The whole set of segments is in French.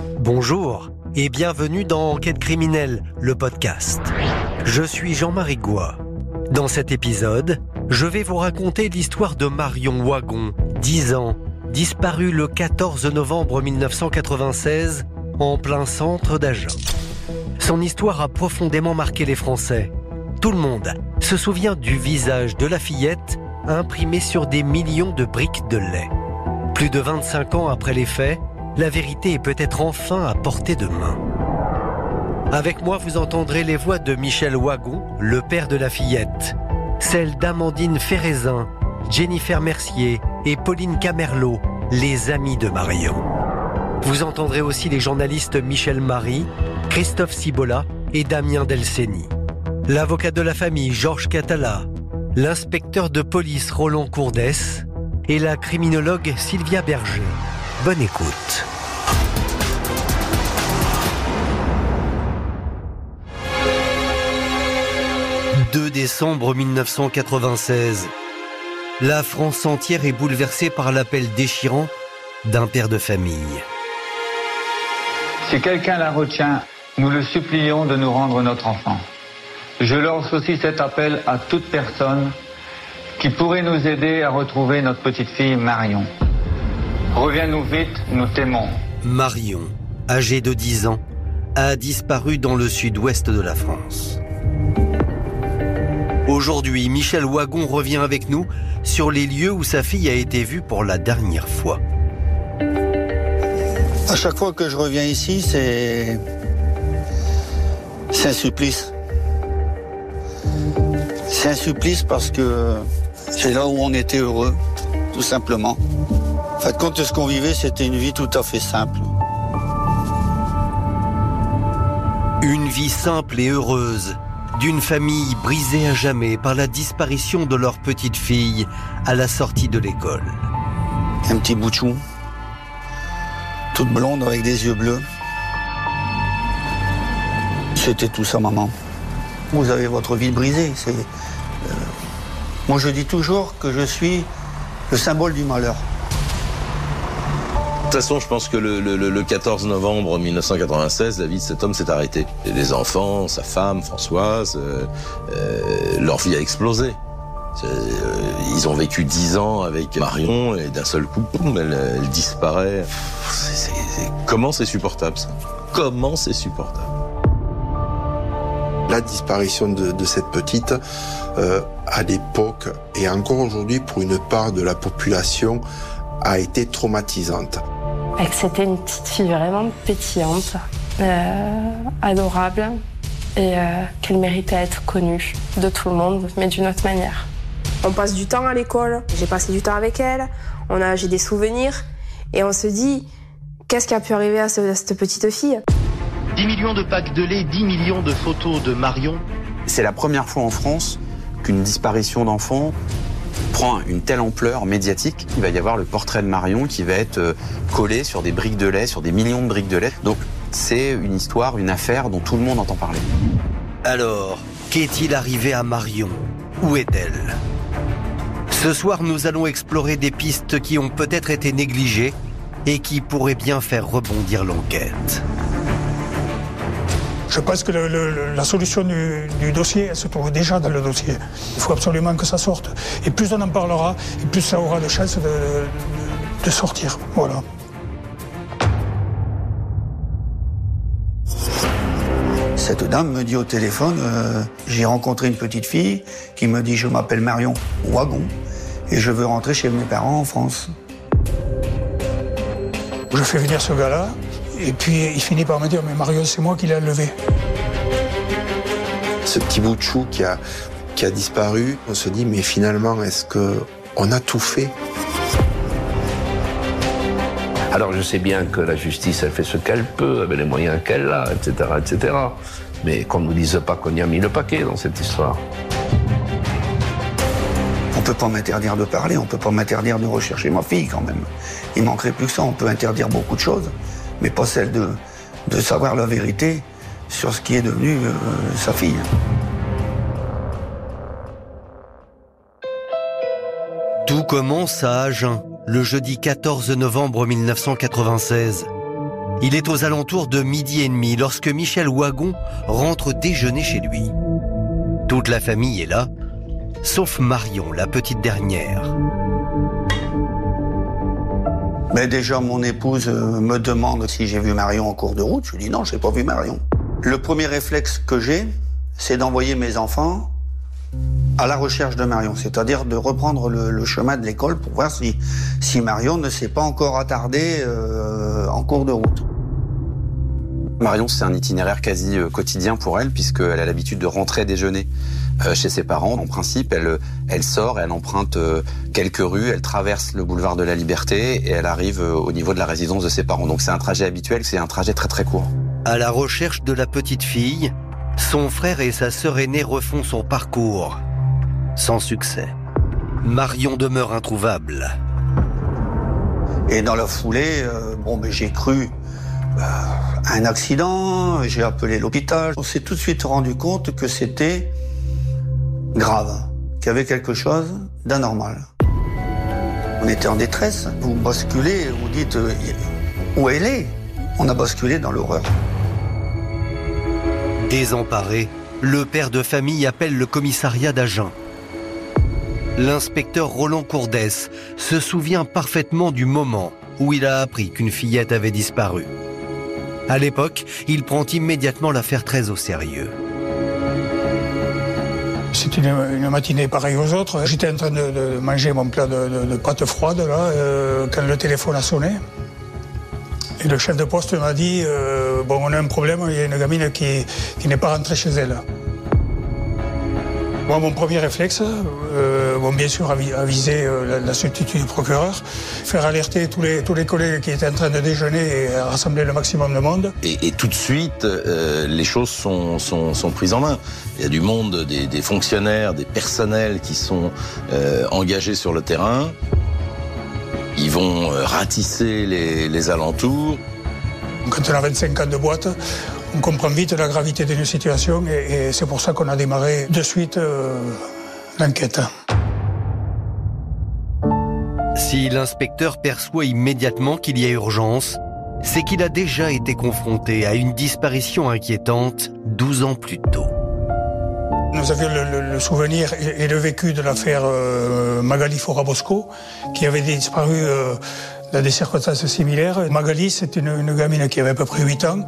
Bonjour et bienvenue dans Enquête criminelle, le podcast. Je suis Jean-Marie Goua. Dans cet épisode, je vais vous raconter l'histoire de Marion Wagon, 10 ans, disparue le 14 novembre 1996 en plein centre d'Agen. Son histoire a profondément marqué les Français. Tout le monde se souvient du visage de la fillette imprimé sur des millions de briques de lait. Plus de 25 ans après les faits, la vérité est peut-être enfin à portée de main. Avec moi, vous entendrez les voix de Michel Wagon, le père de la fillette, celles d'Amandine Ferrézin, Jennifer Mercier et Pauline Camerlot, les amis de Marion. Vous entendrez aussi les journalistes Michel Marie, Christophe Cibola et Damien Delceni. L'avocat de la famille Georges Catala, l'inspecteur de police Roland Courdès et la criminologue Sylvia Berger. Bonne écoute. « 2 décembre 1996. La France entière est bouleversée par l'appel déchirant d'un père de famille. Si quelqu'un la retient, nous le supplions de nous rendre notre enfant. Je lance aussi cet appel à toute personne qui pourrait nous aider à retrouver notre petite fille Marion. Reviens-nous vite, nous t'aimons. Marion, âgée de 10 ans, a disparu dans le sud-ouest de la France. Aujourd'hui, Michel Wagon revient avec nous sur les lieux où sa fille a été vue pour la dernière fois. À chaque fois que je reviens ici, c'est. C'est un supplice. C'est un supplice parce que c'est là où on était heureux, tout simplement. En fait, compte, ce qu'on vivait, c'était une vie tout à fait simple. Une vie simple et heureuse, d'une famille brisée à jamais par la disparition de leur petite fille à la sortie de l'école. Un petit bout toute blonde avec des yeux bleus. C'était tout ça, maman. Vous avez votre vie brisée. C'est, euh, Moi, je dis toujours que je suis le symbole du malheur. De toute façon, je pense que le, 14 novembre 1996, la vie de cet homme s'est arrêtée. Les enfants, sa femme, Françoise, euh, euh, leur vie a explosé. ils ont vécu dix ans avec Marion et d'un seul coup, elle, elle disparaît. comment c'est supportable ça? Comment c'est supportable? La disparition de, cette petite, euh, à l'époque et encore aujourd'hui pour une part de la population, a été traumatisante. C'était une petite fille vraiment pétillante, euh, adorable et euh, qu'elle méritait à être connue de tout le monde, mais d'une autre manière. On passe du temps à l'école, j'ai passé du temps avec elle, on a, j'ai des souvenirs et on se dit qu'est-ce qui a pu arriver à cette petite fille? 10 millions de packs de lait, 10 millions de photos de Marion. C'est la première fois en France qu'une disparition d'enfant une telle ampleur médiatique. Il va y avoir le portrait de Marion qui va être euh, collé sur des briques de lait, sur des millions de briques de lait. Donc c'est une histoire, une affaire dont tout le monde entend parler. Alors, qu'est-il arrivé à Marion? Où est-elle? Ce soir, nous allons explorer des pistes qui ont peut-être été négligées et qui pourraient bien faire rebondir l'enquête. Je pense que la solution du, dossier, elle se trouve déjà dans le dossier. Il faut absolument que ça sorte. Et plus on en parlera, et plus ça aura de chances de, sortir. Voilà. Cette dame me dit au téléphone, euh, j'ai rencontré une petite fille qui me dit je m'appelle Marion Wagon et je veux rentrer chez mes parents en France. Je fais venir ce gars-là, et puis il finit par me dire, mais Marion, c'est moi qui l'ai levé. Ce petit bout de chou qui a, qui a disparu, on se dit, mais finalement, est-ce qu'on a tout fait? Alors je sais bien que la justice, elle fait ce qu'elle peut, avec les moyens qu'elle a, etc., etc. Mais qu'on ne nous dise pas qu'on y a mis le paquet dans cette histoire. On peut pas m'interdire de parler, on peut pas m'interdire de rechercher ma fille quand même. Il manquerait plus que ça, on peut interdire beaucoup de choses mais pas celle de, savoir la vérité sur ce qui est devenu euh, sa fille. Tout commence à Agen, le jeudi 14 novembre 1996. Il est aux alentours de midi et demi lorsque Michel Wagon rentre déjeuner chez lui. Toute la famille est là, sauf Marion, la petite dernière. Mais déjà, mon épouse euh, me demande si j'ai vu Marion en cours de route. Je lui dis non, j'ai pas vu Marion. Le premier réflexe que j'ai, c'est d'envoyer mes enfants à la recherche de Marion, c'est-à-dire de reprendre le, chemin de l'école pour voir si, si Marion ne s'est pas encore attardée euh, en cours de route. Marion, c'est un itinéraire quasi euh, quotidien pour elle, puisqu'elle a l'habitude de rentrer déjeuner chez ses parents. En principe, elle, elle sort, elle emprunte euh, quelques rues, elle traverse le boulevard de la Liberté et elle arrive au niveau de la résidence de ses parents. Donc c'est un trajet habituel, c'est un trajet très très court. À la recherche de la petite fille, son frère et sa sœur aînée refont son parcours. Sans succès. Marion demeure introuvable. Et dans la foulée, euh, bon, ben, j'ai cru euh, un accident, j'ai appelé l'hôpital. On s'est tout de suite rendu compte que c'était grave, qu'il y avait quelque chose d'anormal. On était en détresse. Vous basculez, vous dites euh, où elle est? On a basculé dans l'horreur. Désemparé, le père de famille appelle le commissariat d'Agen. L'inspecteur Roland Courdès se souvient parfaitement du moment où il a appris qu'une fillette avait disparu. À l'époque, il prend immédiatement l'affaire très au sérieux. C'était une, matinée pareille aux autres. J'étais en train de, manger mon plat de, de, de pâtes froides là, euh, quand le téléphone a sonné. Et le chef de poste m'a dit euh, Bon, on a un problème, il y a une gamine qui, qui n'est pas rentrée chez elle. Moi, mon premier réflexe, euh, bon, bien sûr, aviser euh, la, la, substitut du procureur, faire alerter tous les, tous les collègues qui étaient en train de déjeuner et rassembler le maximum de monde. Et, et tout de suite, euh, les choses sont, sont, sont, prises en main. Il y a du monde, des, des fonctionnaires, des personnels qui sont euh, engagés sur le terrain. Ils vont ratisser les, les alentours. Quand on a 25 ans de boîte, on comprend vite la gravité d'une situation et, et c'est pour ça qu'on a démarré de suite euh, l'enquête. Si l'inspecteur perçoit immédiatement qu'il y a urgence, c'est qu'il a déjà été confronté à une disparition inquiétante 12 ans plus tôt. Nous avions le, le, le souvenir et, et, le vécu de l'affaire euh, Magali Forabosco, qui avait disparu euh, dans des circonstances similaires. Magali, c'est une, une, gamine qui avait à peu près 8 ans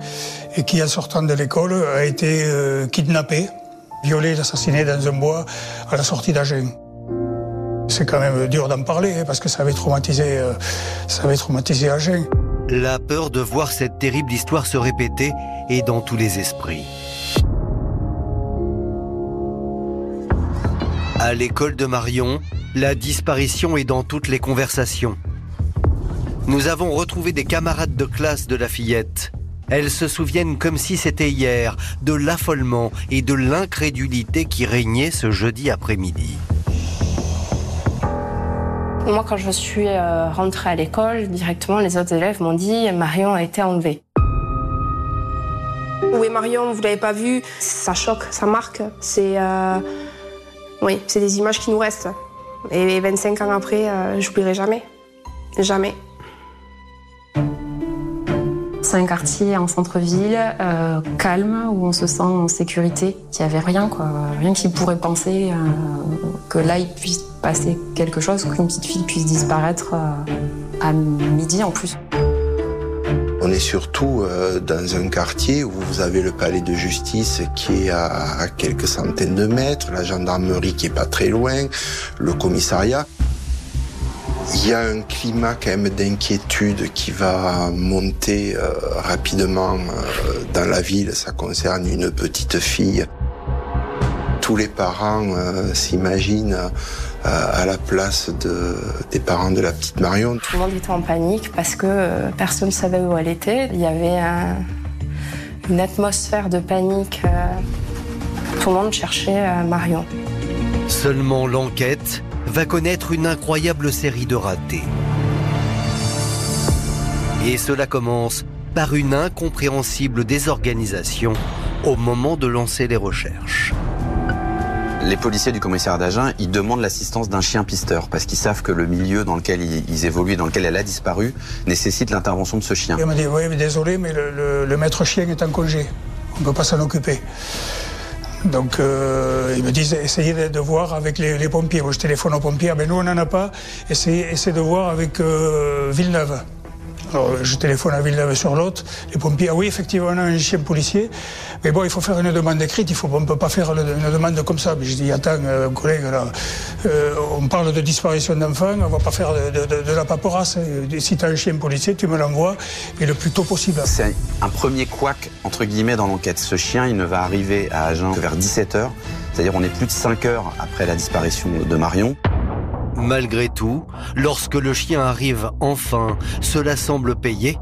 et qui, en sortant de l'école, a été euh, kidnappée, violée, assassinée dans un bois à la sortie d'Agen. C'est quand même dur d'en parler hein, parce que ça avait traumatisé, euh, ça avait traumatisé Agen. La peur de voir cette terrible histoire se répéter est dans tous les esprits. À l'école de Marion, la disparition est dans toutes les conversations. Nous avons retrouvé des camarades de classe de la fillette. Elles se souviennent comme si c'était hier de l'affolement et de l'incrédulité qui régnait ce jeudi après-midi. Moi, quand je suis euh, rentrée à l'école, directement, les autres élèves m'ont dit Marion a été enlevée. Où est Marion? Vous l'avez pas vue? Ça choque, ça marque. C'est euh... oui, c'est des images qui nous restent. Et 25 ans après, euh, j'oublierai jamais, jamais. C'est un quartier en centre-ville, euh, calme, où on se sent en sécurité. Il n'y avait rien, quoi. Rien qui pourrait penser euh, que là, il puisse passer quelque chose, qu'une petite fille puisse disparaître euh, à midi en plus. On est surtout dans un quartier où vous avez le palais de justice qui est à quelques centaines de mètres, la gendarmerie qui est pas très loin, le commissariat. Il y a un climat quand même d'inquiétude qui va monter euh, rapidement euh, dans la ville. Ça concerne une petite fille. Tous les parents euh, s'imaginent à la place de, des parents de la petite Marion. Tout le monde était en panique parce que personne ne savait où elle était. Il y avait un, une atmosphère de panique. Tout le monde cherchait Marion. Seulement l'enquête va connaître une incroyable série de ratés. Et cela commence par une incompréhensible désorganisation au moment de lancer les recherches. Les policiers du commissariat d'Agen, ils demandent l'assistance d'un chien pisteur parce qu'ils savent que le milieu dans lequel ils, ils évoluent, dans lequel elle a disparu, nécessite l'intervention de ce chien. Il m'a dit, oui, mais désolé, mais le, le- le maître chien est en congé. On ne peut pas s'en occuper. Donc, euh, ils me disent, essayez de, voir avec les, pompiers. Moi, je téléphone aux pompiers, Ah ben nous, on n'en a pas. Essayez, essayez de voir avec euh, Villeneuve. Je téléphone à Villeneuve sur l'autre. Les pompiers, ah oui, effectivement, on a un chien policier. Mais bon, il faut faire une demande écrite. Il faut, on ne peut pas faire une demande comme ça. Mais je dis, attends, euh, collègue, euh, on parle de disparition d'enfants. On ne va pas faire de, la paperasse. Si tu as un chien policier, tu me l'envoies. Et le plus tôt possible. C'est un premier couac, entre guillemets, dans l'enquête. Ce chien, il ne va arriver à Agen que vers 17h. C'est-à-dire, on est plus de 5 heures après la disparition de Marion. Malgré tout, lorsque le chien arrive enfin, cela semble payer.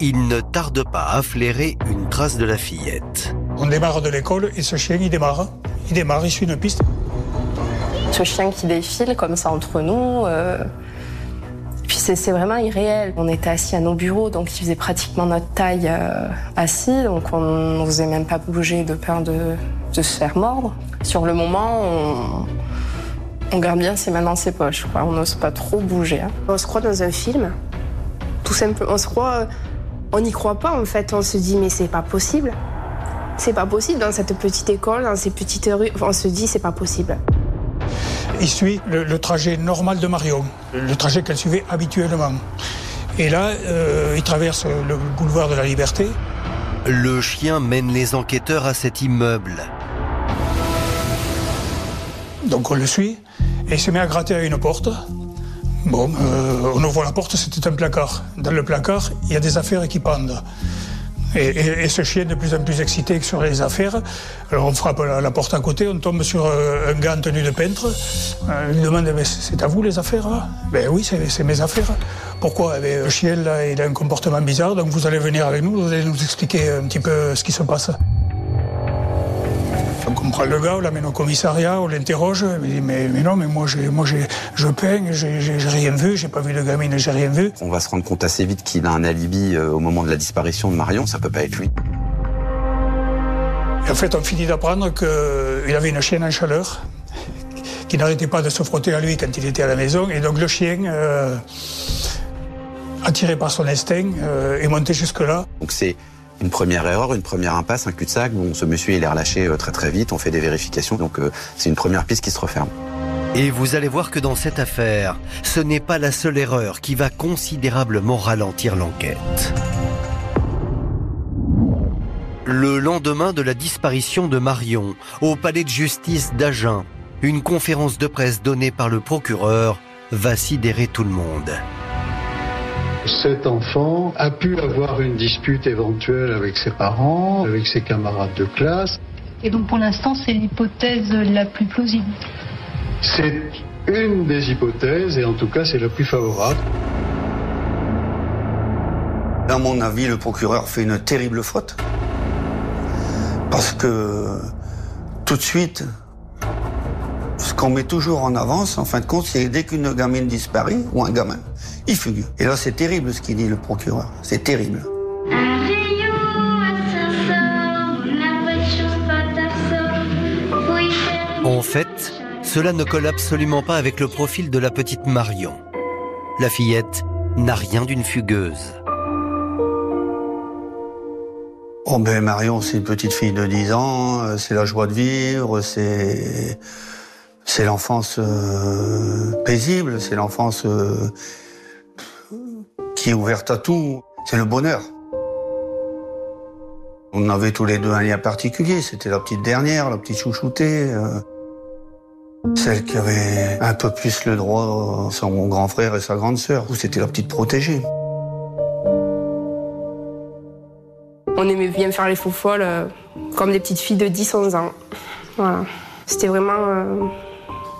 Il ne tarde pas à flairer une trace de la fillette. On démarre de l'école et ce chien, il démarre. Il démarre, il suit une piste. Ce chien qui défile comme ça entre nous. euh, Puis c'est vraiment irréel. On était assis à nos bureaux, donc il faisait pratiquement notre taille euh, assis, donc on n'osait même pas bouger de peur de, de se faire mordre. Sur le moment, on, on garde bien ses mains dans ses poches. quoi. On n'ose pas trop bouger. hein. On se croit dans un film, tout simplement. On se croit, on n'y croit pas en fait. On se dit mais c'est pas possible. C'est pas possible dans cette petite école, dans ces petites rues. On se dit c'est pas possible. Il suit le, le trajet normal de Marion, le trajet qu'elle suivait habituellement. Et là, euh, il traverse le boulevard de la Liberté. Le chien mène les enquêteurs à cet immeuble. Donc on le suit et il se met à gratter à une porte. Bon, euh, on ouvre la porte, c'était un placard. Dans le placard, il y a des affaires qui pendent. Et, ce chien de plus en plus excité sur les affaires. Alors on frappe la, porte à côté, on tombe sur euh, un gars en tenue de peintre. Euh, il demande c'est à vous les affaires Ben oui, c'est mes affaires. Pourquoi? Eh ben, Le chien il a un comportement bizarre, donc vous allez venir avec nous, vous allez nous expliquer un petit peu ce qui se passe. On prend le gars, on l'amène au commissariat, on l'interroge. Il dit mais, mais non, mais moi, j'ai, moi j'ai, je peigne, j'ai, rien vu, j'ai pas vu de gamine, j'ai rien vu. On va se rendre compte assez vite qu'il a un alibi euh, au moment de la disparition de Marion. Ça peut pas être lui. Et en fait, on finit d'apprendre qu'il avait une chienne en chaleur, qui n'arrêtait pas de se frotter à lui quand il était à la maison. Et donc le chien, euh, attiré par son instinct, euh, est monté jusque-là. Donc c'est une première erreur, une première impasse, un cul-de-sac. Bon, ce monsieur, il est relâché euh, très très vite. On fait des vérifications. Donc euh, c'est une première piste qui se referme. Et vous allez voir que dans cette affaire, ce n'est pas la seule erreur qui va considérablement ralentir l'enquête. Le lendemain de la disparition de Marion, au palais de justice d'Agen, une conférence de presse donnée par le procureur va sidérer tout le monde. Cet enfant a pu avoir une dispute éventuelle avec ses parents, avec ses camarades de classe. Et donc pour l'instant, c'est l'hypothèse la plus plausible. C'est une des hypothèses et en tout cas c'est la plus favorable. À mon avis, le procureur fait une terrible faute. Parce que tout de suite, qu'on met toujours en avance, en fin de compte, c'est dès qu'une gamine disparaît, ou un gamin, il fugue. Et là, c'est terrible ce qu'il dit le procureur. C'est terrible. En fait, cela ne colle absolument pas avec le profil de la petite Marion. La fillette n'a rien d'une fugueuse. Oh ben Marion, c'est une petite fille de 10 ans, euh, c'est la joie de vivre, c'est c'est l'enfance euh, paisible, c'est l'enfance euh, qui est ouverte à tout, c'est le bonheur. On avait tous les deux un lien particulier, c'était la petite dernière, la petite chouchoutée, euh, celle qui avait un peu plus le droit, son grand frère et sa grande sœur, ou c'était la petite protégée. On aimait bien faire les faux comme des petites filles de 10-11 ans. C'était vraiment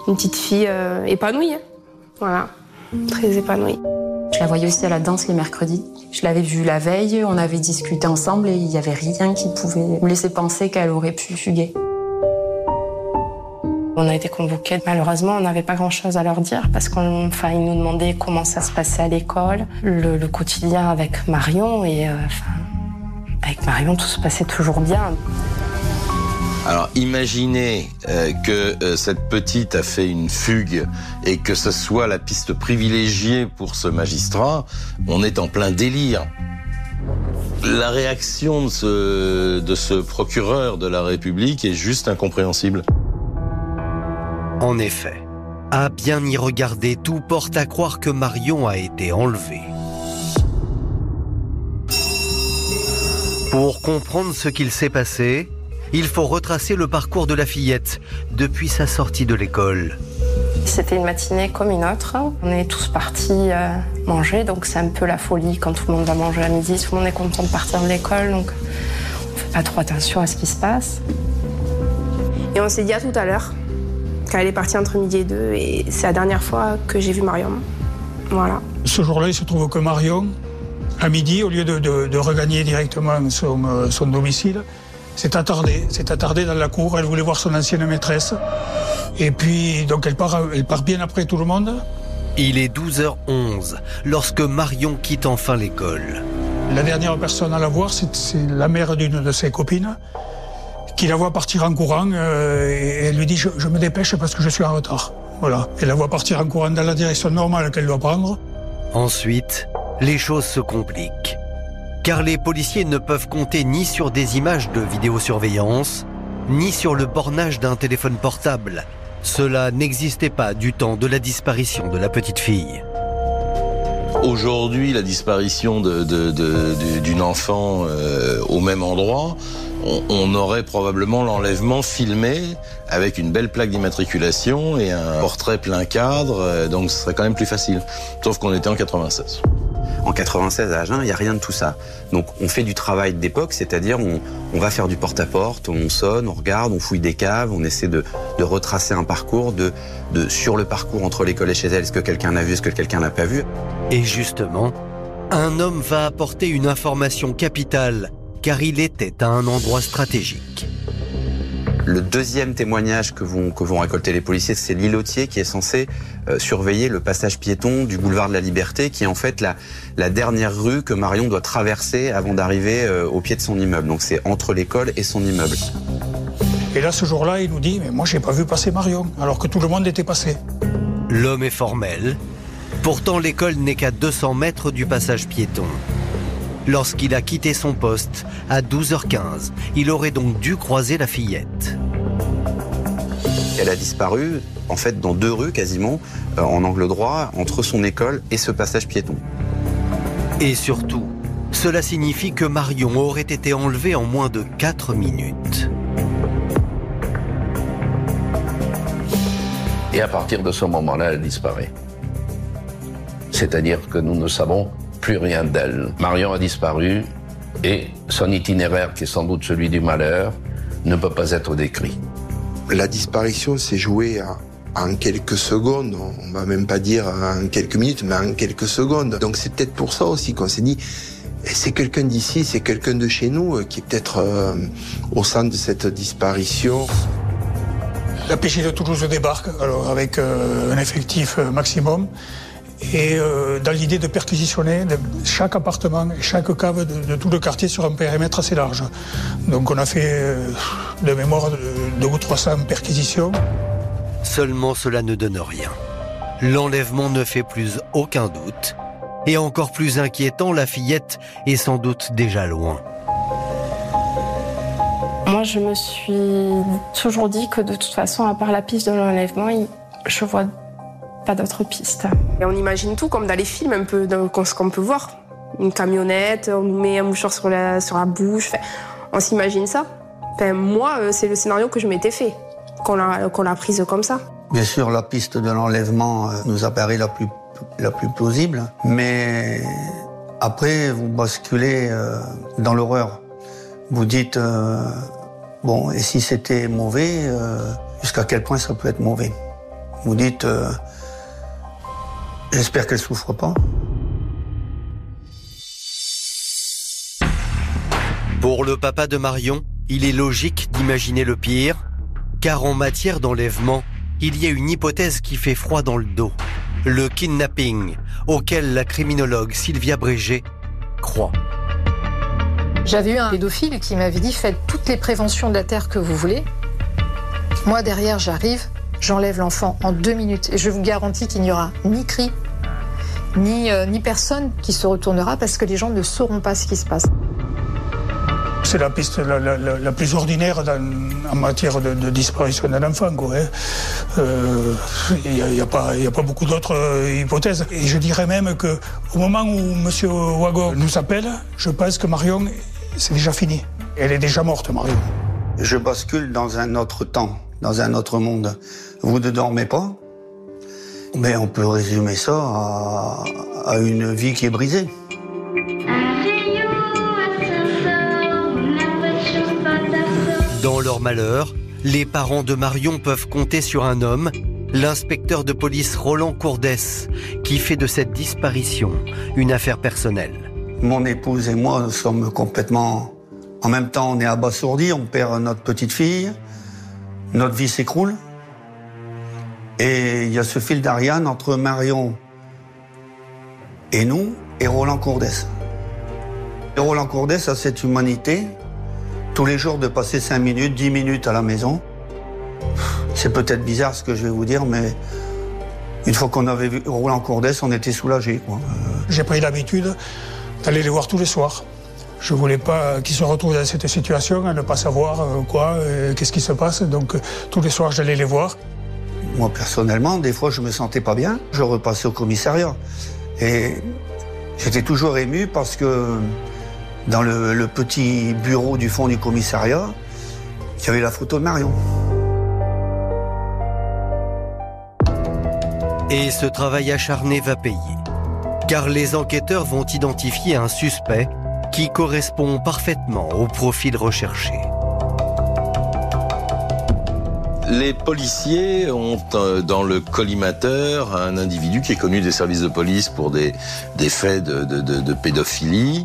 une petite fille euh, épanouie. hein. Voilà. Très épanouie. Je la voyais aussi à la danse les mercredis. Je l'avais vue la veille, on avait discuté ensemble et il n'y avait rien qui pouvait me laisser penser qu'elle aurait pu fuguer. On a été convoqués. Malheureusement, on n'avait pas grand-chose à leur dire parce qu'on, enfin, ils nous demandaient comment ça se passait à l'école, le, le quotidien avec Marion et, euh, enfin, avec Marion, tout se passait toujours bien. Alors imaginez euh, que euh, cette petite a fait une fugue et que ce soit la piste privilégiée pour ce magistrat, on est en plein délire. La réaction de ce, de ce procureur de la République est juste incompréhensible. En effet, à bien y regarder, tout porte à croire que Marion a été enlevée. Pour comprendre ce qu'il s'est passé, il faut retracer le parcours de la fillette depuis sa sortie de l'école. C'était une matinée comme une autre. On est tous partis euh, manger, donc c'est un peu la folie quand tout le monde va manger à midi. Tout le monde est content de partir de l'école, donc on fait pas trop attention à ce qui se passe. Et on s'est dit à tout à l'heure, quand elle est partie entre midi et deux, et c'est la dernière fois que j'ai vu Marion. Voilà. Ce jour-là, il se trouve que Marion, à midi, au lieu de, de- de regagner directement son, euh, son domicile, s'est attardée. S'est attardée dans la cour. Elle voulait voir son ancienne maîtresse. Et puis, donc, elle part, elle part bien après tout le monde. Il est 12h11 lorsque Marion quitte enfin l'école. La dernière personne à la voir, c'est c'est la mère d'une de ses copines, qui la voit partir en courant euh, et elle lui dit je, je me dépêche parce que je suis en retard. Voilà. Elle la voit partir en courant dans la direction normale qu'elle doit prendre. Ensuite, les choses se compliquent. Car les policiers ne peuvent compter ni sur des images de vidéosurveillance, ni sur le bornage d'un téléphone portable. Cela n'existait pas du temps de la disparition de la petite fille. Aujourd'hui, la disparition d'une enfant euh, au même endroit, on, on aurait probablement l'enlèvement filmé avec une belle plaque d'immatriculation et un portrait plein cadre, euh, donc ce serait quand même plus facile. Sauf qu'on était en 96. En 96 à Agen, il n'y a rien de tout ça. Donc on fait du travail d'époque, c'est-à-dire on, va faire du porte-à-porte, on sonne, on regarde, on fouille des caves, on essaie de, retracer un parcours, de, sur le parcours entre l'école et chez elle, est-ce que quelqu'un l'a vu, est-ce que quelqu'un l'a pas vu. Et justement, un homme va apporter une information capitale, car il était à un endroit stratégique. Le deuxième témoignage que vont, que vont récolter les policiers, c'est l'îlotier qui est censé euh, surveiller le passage piéton du boulevard de la Liberté, qui est en fait la, la dernière rue que Marion doit traverser avant d'arriver euh, au pied de son immeuble. Donc c'est entre l'école et son immeuble. Et là, ce jour-là, il nous dit mais moi, j'ai pas vu passer Marion, alors que tout le monde était passé. L'homme est formel. Pourtant, l'école n'est qu'à 200 mètres du passage piéton. Lorsqu'il a quitté son poste à 12h15, il aurait donc dû croiser la fillette. Elle a disparu, en fait, dans deux rues quasiment, euh, en angle droit, entre son école et ce passage piéton. Et surtout, cela signifie que Marion aurait été enlevée en moins de 4 minutes. Et à partir de ce moment-là, elle disparaît. C'est-à-dire que nous ne savons plus rien d'elle. Marion a disparu et son itinéraire, qui est sans doute celui du malheur, ne peut pas être décrit. La disparition s'est jouée à- en quelques secondes, on va même pas dire en quelques minutes, mais en quelques secondes. Donc c'est peut-être pour ça aussi qu'on s'est dit, eh, c'est quelqu'un d'ici, c'est quelqu'un de chez nous euh, qui est peut-être euh, au centre de cette disparition. La PJ de Toulouse débarque alors avec euh, un effectif maximum et euh, dans l'idée de perquisitionner chaque appartement et chaque cave de, de tout le quartier sur un périmètre assez large. Donc on a fait euh, de mémoire de, deux ou 300 perquisitions. Seulement cela ne donne rien. L'enlèvement ne fait plus aucun doute. Et encore plus inquiétant, la fillette est sans doute déjà loin. Moi, je me suis toujours dit que de toute façon, à part la piste de l'enlèvement, je vois pas d'autres pistes. Et on imagine tout comme dans les films un peu, ce qu'on peut voir. Une camionnette, on nous met un mouchoir sur la, sur la bouche. Enfin, on s'imagine ça. Enfin, moi, euh, c'est le scénario que je m'étais fait, qu'on l'a l'a prise comme ça. Bien sûr, la piste de l'enlèvement euh, nous apparaît la plus, la plus plausible, mais après, vous basculez euh, dans l'horreur. Vous dites, euh, bon, et si c'était mauvais, euh, jusqu'à quel point ça peut être mauvais? Vous dites, euh, j'espère qu'elle souffre pas. Pour le papa de Marion, il est logique d'imaginer le pire, car en matière d'enlèvement, il y a une hypothèse qui fait froid dans le dos. Le kidnapping, auquel la criminologue Sylvia Brégé croit. J'avais eu un pédophile qui m'avait dit faites toutes les préventions de la Terre que vous voulez, Moi, derrière, j'arrive, j'enlève l'enfant en deux minutes. Et je vous garantis qu'il n'y aura ni cri, ni, euh, ni personne qui se retournera parce que les gens ne sauront pas ce qui se passe. C'est la piste la, la- la- la plus ordinaire dans- en matière de, de disparition d'un enfant. hein. Euh, Il n'y a, il y a pas a beaucoup d'autres euh, hypothèses. Et je dirais même que au moment où M. Wagon nous appelle, je pense que Marion, c'est déjà fini. Elle est déjà morte, Marion. Je bascule dans un autre temps, dans un autre monde. Vous ne dormez pas? Mais on peut résumer ça à, à une vie qui est brisée. Dans leur malheur, les parents de Marion peuvent compter sur un homme, l'inspecteur de police Roland Courdès, qui fait de cette disparition une affaire personnelle. Mon épouse et moi sommes complètement... En même temps, on est abasourdis, on perd notre petite fille, notre vie s'écroule. Et il y a ce fil d'Ariane entre Marion et nous et Roland Courdès. Et Roland Courdès a cette humanité, tous les jours de passer 5 minutes, 10 minutes à la maison. C'est peut-être bizarre ce que je vais vous dire, mais une fois qu'on avait vu Roland Courdès, on était soulagés. quoi. J'ai pris l'habitude d'aller les voir tous les soirs. Je voulais pas qu'ils se retrouvent dans cette situation, à ne pas savoir euh, quoi, euh, qu'est-ce qui se passe. Donc euh, tous les soirs, j'allais les voir. Moi, personnellement, des fois, je me sentais pas bien. Je repassais au commissariat. Et j'étais toujours ému parce que dans le, le petit bureau du fond du commissariat, il y avait la photo de Marion. Et ce travail acharné va payer. Car les enquêteurs vont identifier un suspect qui correspond parfaitement au profil recherché. Les policiers ont euh, dans le collimateur un individu qui est connu des services de police pour des, faits de pédophilie.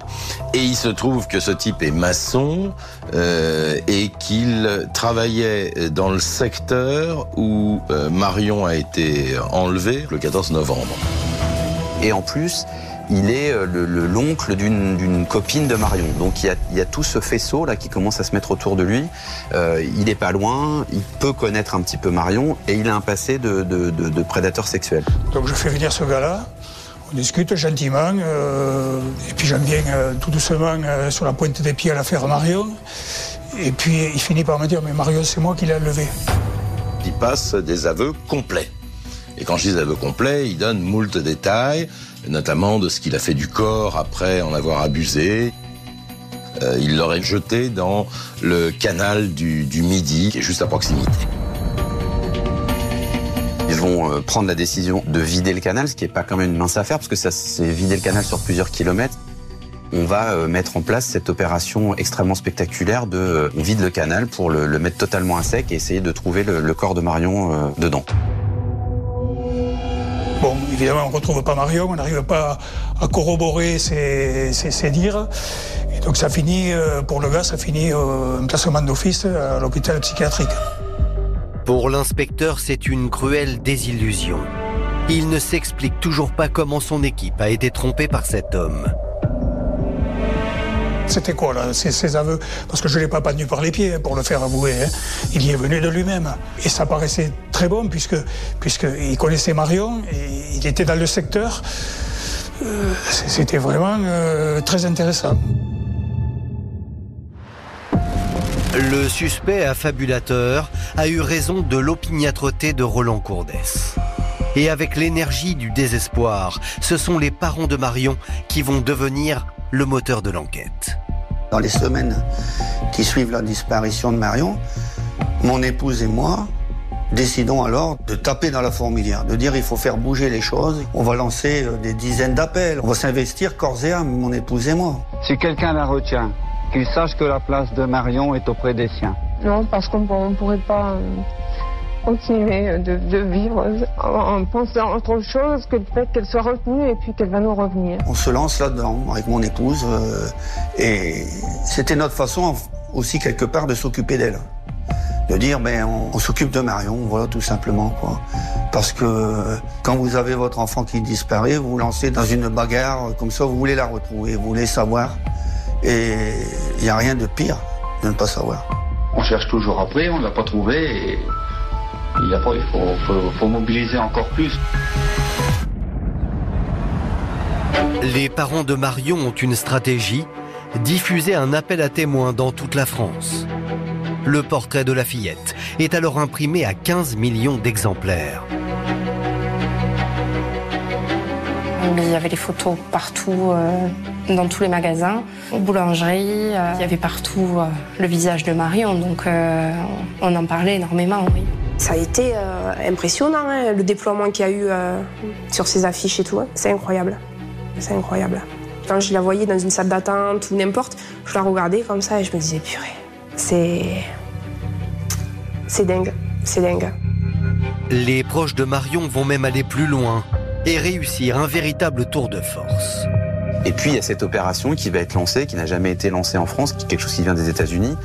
Et il se trouve que ce type est maçon euh, et qu'il travaillait dans le secteur où euh, Marion a été enlevée le 14 novembre. Et en plus, il est euh, le- le- l'oncle d'une copine de Marion. Donc il y, a, il y a tout ce faisceau là qui commence à se mettre autour de lui. Euh, il est pas loin, il peut connaître un petit peu Marion et il a un passé de, de- de- de prédateur sexuel. Donc je fais venir ce gars-là, on discute gentiment, euh, et puis j'en viens euh, tout doucement euh, sur la pointe des pieds à l'affaire Marion. Et puis il finit par me dire, mais Marion, c'est moi qui l'ai enlevé. Il passe des aveux complets. Et quand je dis des aveux complets, il donne moult détails, notamment de ce qu'il a fait du corps après en avoir abusé. Euh, il l'aurait jeté dans le canal du, Midi, qui est juste à proximité. Ils vont euh, prendre la décision de vider le canal, ce qui est pas quand même une mince affaire parce que ça c'est vider le canal sur plusieurs kilomètres. On va euh, mettre en place cette opération extrêmement spectaculaire de on vide le canal pour le, mettre totalement à sec et essayer de trouver le, corps de Marion dedans. Bon, évidemment, on ne retrouve pas Marion, on n'arrive pas à corroborer ses, dires. Et donc ça finit, euh, pour le gars, ça finit un placement d'office à l'hôpital psychiatrique. Pour l'inspecteur, c'est une cruelle désillusion. Il ne s'explique toujours pas comment son équipe a été trompée par cet homme. C'était quoi là, ces, aveux? Parce que je ne l'ai pas pendu par les pieds hein, pour le faire avouer. hein. Il y est venu de lui-même. Et ça paraissait très bon puisque puisqu'il connaissait Marion et il était dans le secteur. Euh, C'était vraiment euh, très intéressant. Le suspect affabulateur a eu raison de l'opiniâtreté de Roland Courdès. Et avec l'énergie du désespoir, ce sont les parents de Marion qui vont devenir le moteur de l'enquête. Dans les semaines qui suivent la disparition de Marion, mon épouse et moi décidons alors de taper dans la fourmilière, de dire il faut faire bouger les choses. On va lancer euh, des dizaines d'appels, on va s'investir corps et âme, mon épouse et moi. Si quelqu'un la retient, qu'il sache que la place de Marion est auprès des siens. Non, parce qu'on ne pourrait pas euh, continuer de, de vivre en, en pensant à autre chose que le fait qu'elle soit retenue et puis qu'elle va nous revenir. On se lance là-dedans avec mon épouse euh, et c'était notre façon aussi quelque part de s'occuper d'elle. De dire, ben, on, on s'occupe de Marion, voilà, tout simplement, quoi. Parce que euh, quand vous avez votre enfant qui disparaît, vous vous lancez dans une bagarre comme ça, vous voulez la retrouver, vous voulez savoir. Et il n'y a rien de pire de ne pas savoir. On cherche toujours après, on ne l'a pas trouvé et il, a pas, il faut, faut mobiliser encore plus. Les parents de Marion ont une stratégie, diffuser un appel à témoins dans toute la France. Le portrait de la fillette est alors imprimé à 15 millions d'exemplaires. Il y avait les photos partout, euh, dans tous les magasins, aux boulangeries. euh, il y avait partout euh, le visage de Marion, donc euh, on en parlait énormément, oui. Ça a été euh, impressionnant, hein, le déploiement qu'il y a eu euh, sur ces affiches et tout. hein. C'est incroyable. C'est incroyable. Quand je la voyais dans une salle d'attente ou n'importe, je la regardais comme ça et je me disais, purée, c'est. C'est dingue. C'est dingue. Les proches de Marion vont même aller plus loin et réussir un véritable tour de force. Et puis il y a cette opération qui va être lancée, qui n'a jamais été lancée en France, qui est quelque chose qui vient des États-Unis,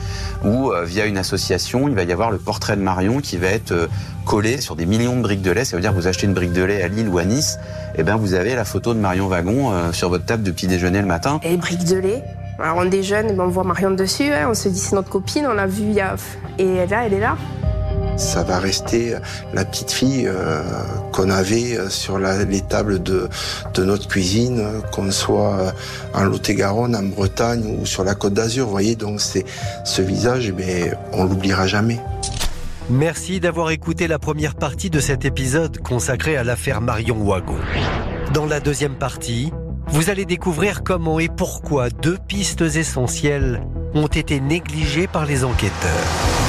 où euh, via une association, il va y avoir le portrait de Marion qui va être euh, collé sur des millions de briques de lait. Ça veut dire que vous achetez une brique de lait à Lille ou à Nice, et ben vous avez la photo de Marion Wagon euh, sur votre table de petit déjeuner le matin. Et les briques de lait. Alors on déjeune, et ben, on voit Marion dessus, hein, on se dit c'est notre copine, on l'a vue. Et là, elle est là. Ça va rester la petite fille euh, qu'on avait euh, sur les tables de, notre cuisine, euh, qu'on soit euh, en Lot-et-Garonne, en Bretagne ou sur la Côte d'Azur. Vous voyez, donc c'est ce visage, bien, on l'oubliera jamais. Merci d'avoir écouté la première partie de cet épisode consacré à l'affaire Marion Wagon. Dans la deuxième partie, vous allez découvrir comment et pourquoi deux pistes essentielles ont été négligées par les enquêteurs.